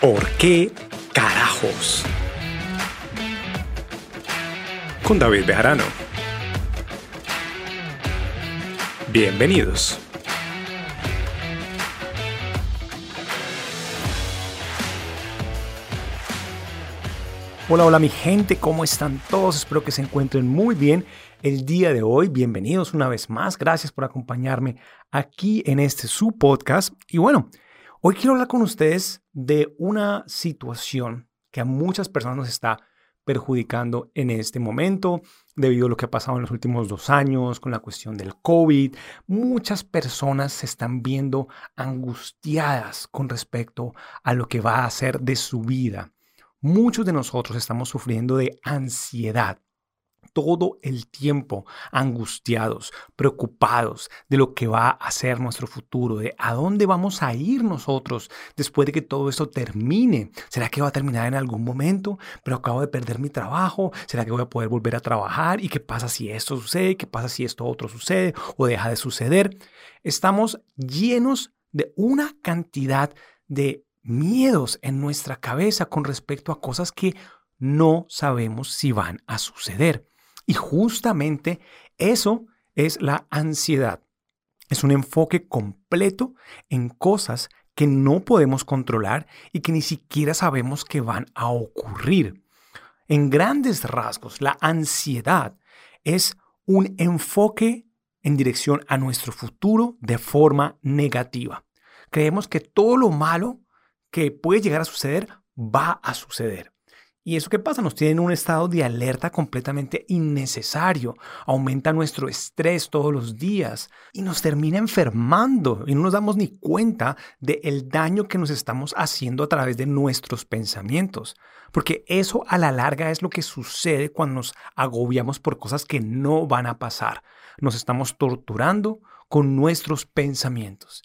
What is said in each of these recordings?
¿Por qué carajos? Con David Bejarano. Bienvenidos. Hola, hola mi gente, ¿cómo están todos? Espero que se encuentren muy bien el día de hoy. Bienvenidos una vez más. Gracias por acompañarme aquí en este su podcast. Y bueno, hoy quiero hablar con ustedes de una situación que a muchas personas nos está perjudicando en este momento debido a lo que ha pasado en los últimos dos años con la cuestión del COVID. Muchas personas se están viendo angustiadas con respecto a lo que va a hacer de su vida. Muchos de nosotros estamos sufriendo de ansiedad todo el tiempo angustiados, preocupados de lo que va a ser nuestro futuro, de a dónde vamos a ir nosotros después de que todo esto termine. ¿Será que va a terminar en algún momento? Pero acabo de perder mi trabajo. ¿Será que voy a poder volver a trabajar? ¿Y qué pasa si esto sucede? ¿Qué pasa si esto otro sucede o deja de suceder? Estamos llenos de una cantidad de miedos en nuestra cabeza con respecto a cosas que no sabemos si van a suceder. Y justamente eso es la ansiedad. Es un enfoque completo en cosas que no podemos controlar y que ni siquiera sabemos que van a ocurrir. En grandes rasgos, la ansiedad es un enfoque en dirección a nuestro futuro de forma negativa. Creemos que todo lo malo que puede llegar a suceder va a suceder. ¿Y eso qué pasa? Nos tiene en un estado de alerta completamente innecesario. Aumenta nuestro estrés todos los días y nos termina enfermando y no nos damos ni cuenta del daño que nos estamos haciendo a través de nuestros pensamientos. Porque eso a la larga es lo que sucede cuando nos agobiamos por cosas que no van a pasar. Nos estamos torturando con nuestros pensamientos.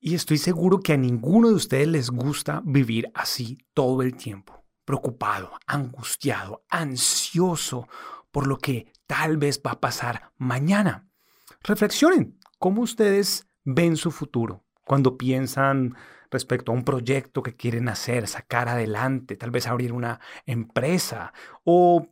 Y estoy seguro que a ninguno de ustedes les gusta vivir así todo el tiempo preocupado, angustiado, ansioso por lo que tal vez va a pasar mañana. Reflexionen cómo ustedes ven su futuro cuando piensan respecto a un proyecto que quieren hacer, sacar adelante, tal vez abrir una empresa o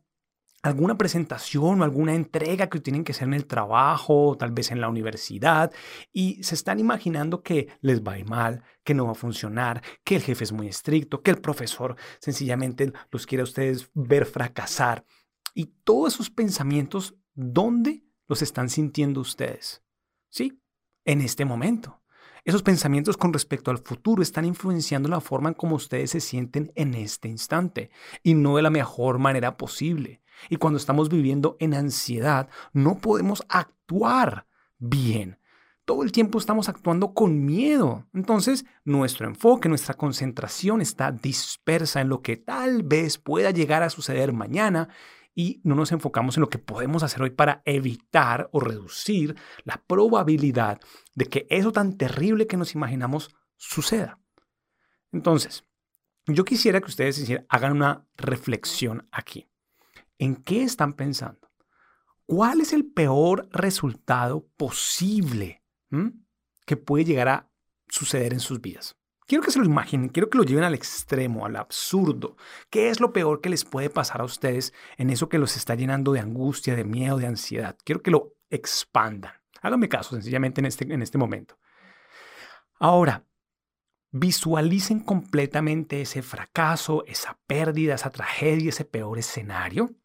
alguna presentación o alguna entrega que tienen que hacer en el trabajo, tal vez en la universidad, y se están imaginando que les va a ir mal, que no va a funcionar, que el jefe es muy estricto, que el profesor sencillamente los quiere a ustedes ver fracasar. Y todos esos pensamientos, ¿dónde los están sintiendo ustedes? Sí, en este momento. Esos pensamientos con respecto al futuro están influenciando la forma en cómo ustedes se sienten en este instante y no de la mejor manera posible. Y cuando estamos viviendo en ansiedad, no podemos actuar bien. Todo el tiempo estamos actuando con miedo. Entonces, nuestro enfoque, nuestra concentración está dispersa en lo que tal vez pueda llegar a suceder mañana y no nos enfocamos en lo que podemos hacer hoy para evitar o reducir la probabilidad de que eso tan terrible que nos imaginamos suceda. Entonces, yo quisiera que ustedes hagan una reflexión aquí. ¿En qué están pensando? ¿Cuál es el peor resultado posible que puede llegar a suceder en sus vidas? Quiero que se lo imaginen, quiero que lo lleven al extremo, al absurdo. ¿Qué es lo peor que les puede pasar a ustedes en eso que los está llenando de angustia, de miedo, de ansiedad? Quiero que lo expandan. Háganme caso sencillamente en este, en este momento. Ahora, visualicen completamente ese fracaso, esa pérdida, esa tragedia, ese peor escenario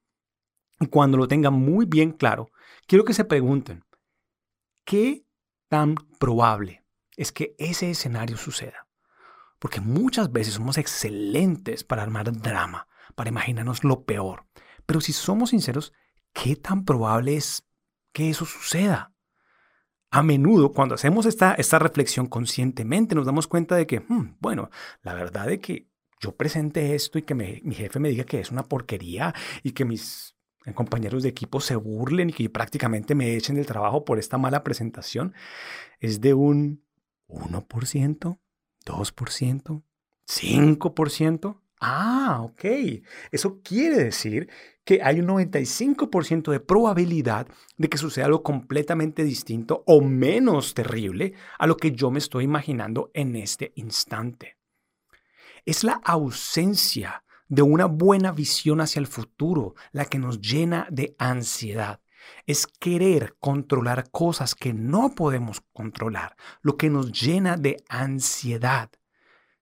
cuando lo tengan muy bien claro, quiero que se pregunten, ¿qué tan probable es que ese escenario suceda? Porque muchas veces somos excelentes para armar drama, para imaginarnos lo peor. Pero si somos sinceros, ¿qué tan probable es que eso suceda? A menudo, cuando hacemos esta, esta reflexión conscientemente, nos damos cuenta de que, hmm, bueno, la verdad es que yo presente esto y que mi jefe me diga que es una porquería y que mis compañeros de equipo se burlen y que prácticamente me echen del trabajo por esta mala presentación, es de un 1%, 2%, 5%. Ah, ok. Eso quiere decir que hay un 95% de probabilidad de que suceda algo completamente distinto o menos terrible a lo que yo me estoy imaginando en este instante. Es la ausencia de una buena visión hacia el futuro la que nos llena de ansiedad. Es querer controlar cosas que no podemos controlar, lo que nos llena de ansiedad.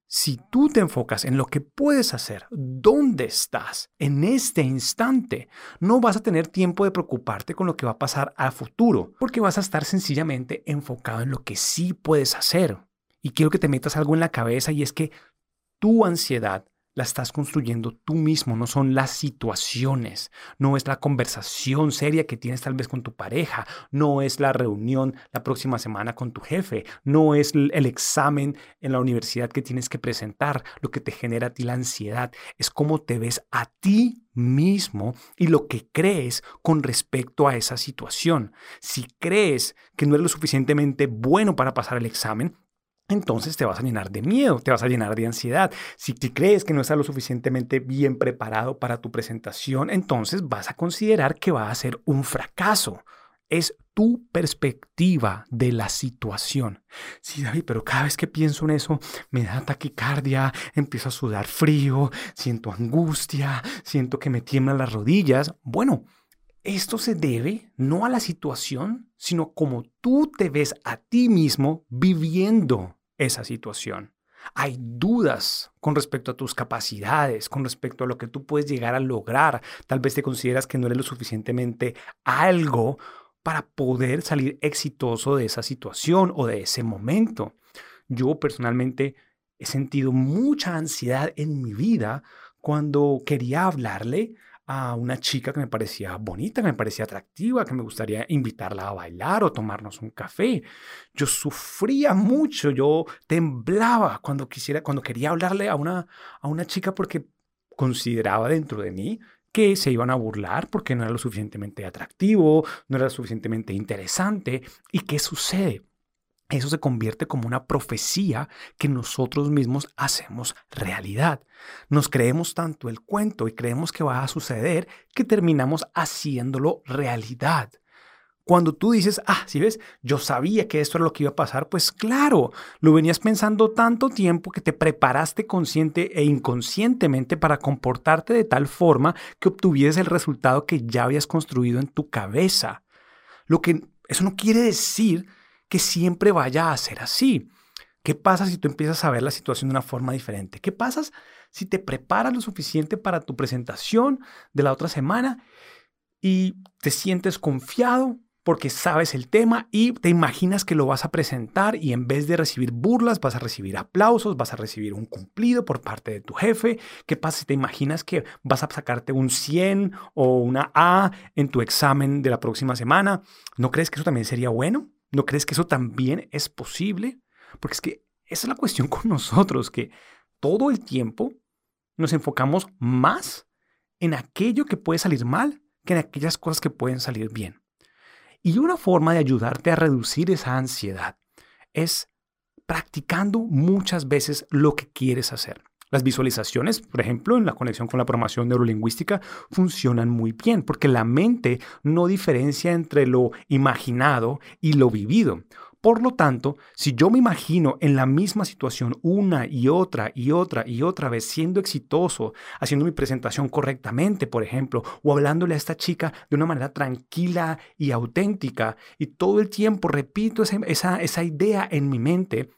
Si tú te enfocas en lo que puedes hacer, dónde estás en este instante, no vas a tener tiempo de preocuparte con lo que va a pasar a futuro, porque vas a estar sencillamente enfocado en lo que sí puedes hacer. Y quiero que te metas algo en la cabeza y es que tu ansiedad la estás construyendo tú mismo, no son las situaciones, no es la conversación seria que tienes tal vez con tu pareja, no es la reunión la próxima semana con tu jefe, no es el examen en la universidad que tienes que presentar, lo que te genera a ti la ansiedad, es cómo te ves a ti mismo y lo que crees con respecto a esa situación. Si crees que no eres lo suficientemente bueno para pasar el examen, entonces te vas a llenar de miedo, te vas a llenar de ansiedad. Si te crees que no estás lo suficientemente bien preparado para tu presentación, entonces vas a considerar que va a ser un fracaso. Es tu perspectiva de la situación. Sí, David, pero cada vez que pienso en eso, me da taquicardia, empiezo a sudar frío, siento angustia, siento que me tiemblan las rodillas. Bueno, esto se debe no a la situación, sino como tú te ves a ti mismo viviendo esa situación. Hay dudas con respecto a tus capacidades, con respecto a lo que tú puedes llegar a lograr. Tal vez te consideras que no eres lo suficientemente algo para poder salir exitoso de esa situación o de ese momento. Yo personalmente he sentido mucha ansiedad en mi vida cuando quería hablarle a una chica que me parecía bonita, que me parecía atractiva, que me gustaría invitarla a bailar o tomarnos un café. Yo sufría mucho, yo temblaba cuando quisiera, cuando quería hablarle a una, a una chica porque consideraba dentro de mí que se iban a burlar porque no era lo suficientemente atractivo, no era lo suficientemente interesante. ¿Y qué sucede? Eso se convierte como una profecía que nosotros mismos hacemos realidad. Nos creemos tanto el cuento y creemos que va a suceder que terminamos haciéndolo realidad. Cuando tú dices, ah, si ves, yo sabía que esto era lo que iba a pasar, pues claro, lo venías pensando tanto tiempo que te preparaste consciente e inconscientemente para comportarte de tal forma que obtuvieses el resultado que ya habías construido en tu cabeza. Lo que eso no quiere decir que siempre vaya a ser así. ¿Qué pasa si tú empiezas a ver la situación de una forma diferente? ¿Qué pasa si te preparas lo suficiente para tu presentación de la otra semana y te sientes confiado porque sabes el tema y te imaginas que lo vas a presentar y en vez de recibir burlas vas a recibir aplausos, vas a recibir un cumplido por parte de tu jefe. ¿Qué pasa si te imaginas que vas a sacarte un 100 o una A en tu examen de la próxima semana? ¿No crees que eso también sería bueno? ¿No crees que eso también es posible? Porque es que esa es la cuestión con nosotros, que todo el tiempo nos enfocamos más en aquello que puede salir mal que en aquellas cosas que pueden salir bien. Y una forma de ayudarte a reducir esa ansiedad es practicando muchas veces lo que quieres hacer. Las visualizaciones, por ejemplo, en la conexión con la programación neurolingüística, funcionan muy bien porque la mente no diferencia entre lo imaginado y lo vivido. Por lo tanto, si yo me imagino en la misma situación una y otra y otra y otra vez siendo exitoso, haciendo mi presentación correctamente, por ejemplo, o hablándole a esta chica de una manera tranquila y auténtica, y todo el tiempo repito esa, esa idea en mi mente,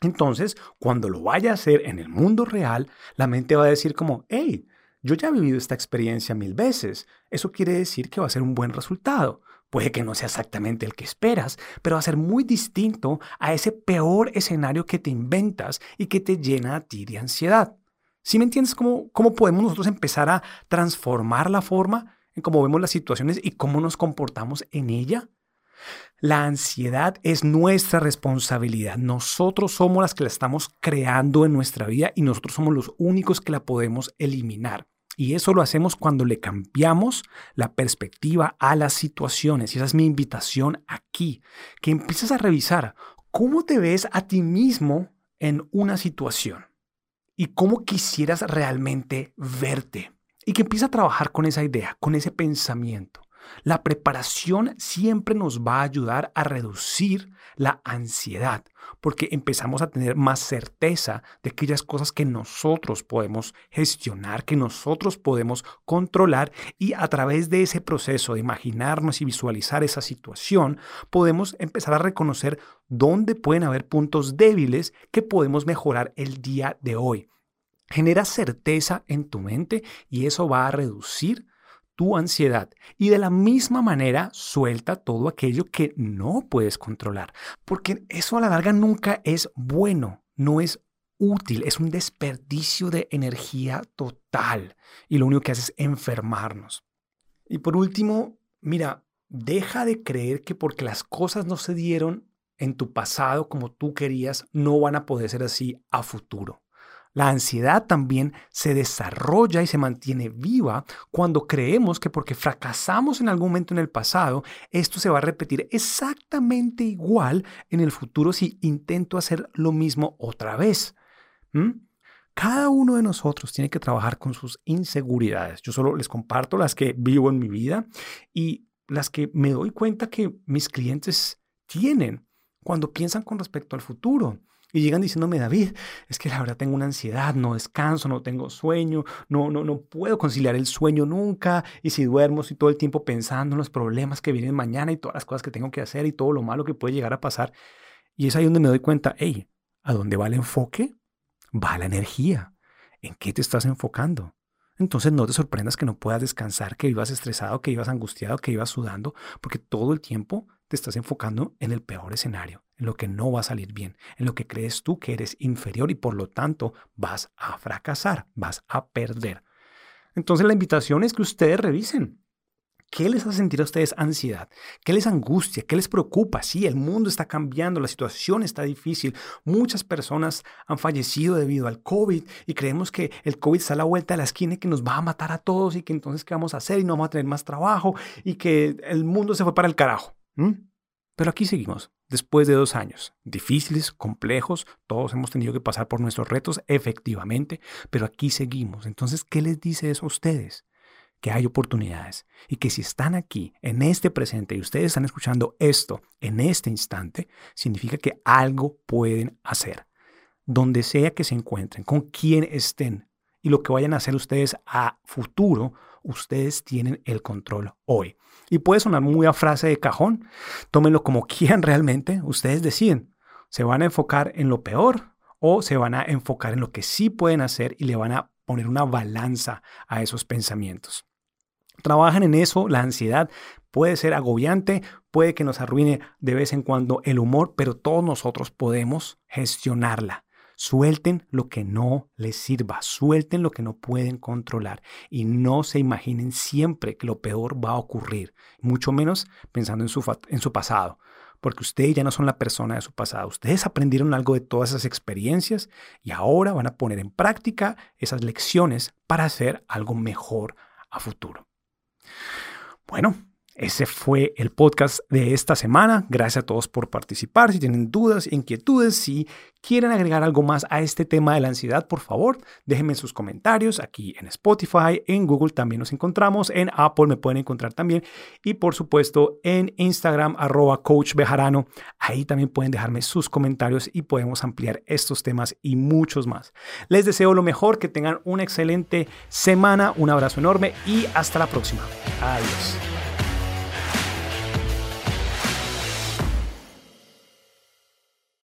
entonces, cuando lo vaya a hacer en el mundo real, la mente va a decir como, hey, yo ya he vivido esta experiencia mil veces. Eso quiere decir que va a ser un buen resultado. Puede que no sea exactamente el que esperas, pero va a ser muy distinto a ese peor escenario que te inventas y que te llena a ti de ansiedad. ¿Sí me entiendes cómo, cómo podemos nosotros empezar a transformar la forma en cómo vemos las situaciones y cómo nos comportamos en ella? La ansiedad es nuestra responsabilidad. Nosotros somos las que la estamos creando en nuestra vida y nosotros somos los únicos que la podemos eliminar. Y eso lo hacemos cuando le cambiamos la perspectiva a las situaciones. Y esa es mi invitación aquí, que empieces a revisar cómo te ves a ti mismo en una situación y cómo quisieras realmente verte. Y que empieces a trabajar con esa idea, con ese pensamiento. La preparación siempre nos va a ayudar a reducir la ansiedad, porque empezamos a tener más certeza de aquellas cosas que nosotros podemos gestionar, que nosotros podemos controlar y a través de ese proceso de imaginarnos y visualizar esa situación, podemos empezar a reconocer dónde pueden haber puntos débiles que podemos mejorar el día de hoy. Genera certeza en tu mente y eso va a reducir tu ansiedad y de la misma manera suelta todo aquello que no puedes controlar, porque eso a la larga nunca es bueno, no es útil, es un desperdicio de energía total y lo único que hace es enfermarnos. Y por último, mira, deja de creer que porque las cosas no se dieron en tu pasado como tú querías, no van a poder ser así a futuro. La ansiedad también se desarrolla y se mantiene viva cuando creemos que porque fracasamos en algún momento en el pasado, esto se va a repetir exactamente igual en el futuro si intento hacer lo mismo otra vez. Cada uno de nosotros tiene que trabajar con sus inseguridades. Yo solo les comparto las que vivo en mi vida y las que me doy cuenta que mis clientes tienen cuando piensan con respecto al futuro. Y llegan diciéndome, David, es que la verdad tengo una ansiedad, no descanso, no tengo sueño, no, no, no puedo conciliar el sueño nunca. Y si duermo, estoy todo el tiempo pensando en los problemas que vienen mañana y todas las cosas que tengo que hacer y todo lo malo que puede llegar a pasar. Y es ahí donde me doy cuenta, hey, ¿a dónde va el enfoque? Va la energía. ¿En qué te estás enfocando? Entonces no te sorprendas que no puedas descansar, que vivas estresado, que vivas angustiado, que vivas sudando, porque todo el tiempo te estás enfocando en el peor escenario, en lo que no va a salir bien, en lo que crees tú que eres inferior y por lo tanto vas a fracasar, vas a perder. Entonces la invitación es que ustedes revisen. ¿Qué les hace sentir a ustedes ansiedad? ¿Qué les angustia? ¿Qué les preocupa? Sí, el mundo está cambiando, la situación está difícil. Muchas personas han fallecido debido al COVID y creemos que el COVID está a la vuelta de la esquina y que nos va a matar a todos y que entonces qué vamos a hacer y no vamos a tener más trabajo y que el mundo se fue para el carajo. Pero aquí seguimos, después de dos años, difíciles, complejos, todos hemos tenido que pasar por nuestros retos, efectivamente, pero aquí seguimos. Entonces, ¿qué les dice eso a ustedes? Que hay oportunidades y que si están aquí, en este presente, y ustedes están escuchando esto en este instante, significa que algo pueden hacer. Donde sea que se encuentren, con quien estén y lo que vayan a hacer ustedes a futuro, ustedes tienen el control hoy. Y puede sonar muy a frase de cajón. Tómenlo como quieran realmente. Ustedes deciden. ¿Se van a enfocar en lo peor o se van a enfocar en lo que sí pueden hacer y le van a poner una balanza a esos pensamientos? Trabajan en eso, la ansiedad puede ser agobiante, puede que nos arruine de vez en cuando el humor, pero todos nosotros podemos gestionarla. Suelten lo que no les sirva, suelten lo que no pueden controlar y no se imaginen siempre que lo peor va a ocurrir, mucho menos pensando en su, en su pasado, porque ustedes ya no son la persona de su pasado, ustedes aprendieron algo de todas esas experiencias y ahora van a poner en práctica esas lecciones para hacer algo mejor a futuro. Bueno, ese fue el podcast de esta semana. Gracias a todos por participar. Si tienen dudas, inquietudes, si quieren agregar algo más a este tema de la ansiedad, por favor, déjenme sus comentarios aquí en Spotify, en Google también nos encontramos, en Apple me pueden encontrar también y por supuesto en Instagram arroba coach bejarano. Ahí también pueden dejarme sus comentarios y podemos ampliar estos temas y muchos más. Les deseo lo mejor, que tengan una excelente semana, un abrazo enorme y hasta la próxima. Adiós.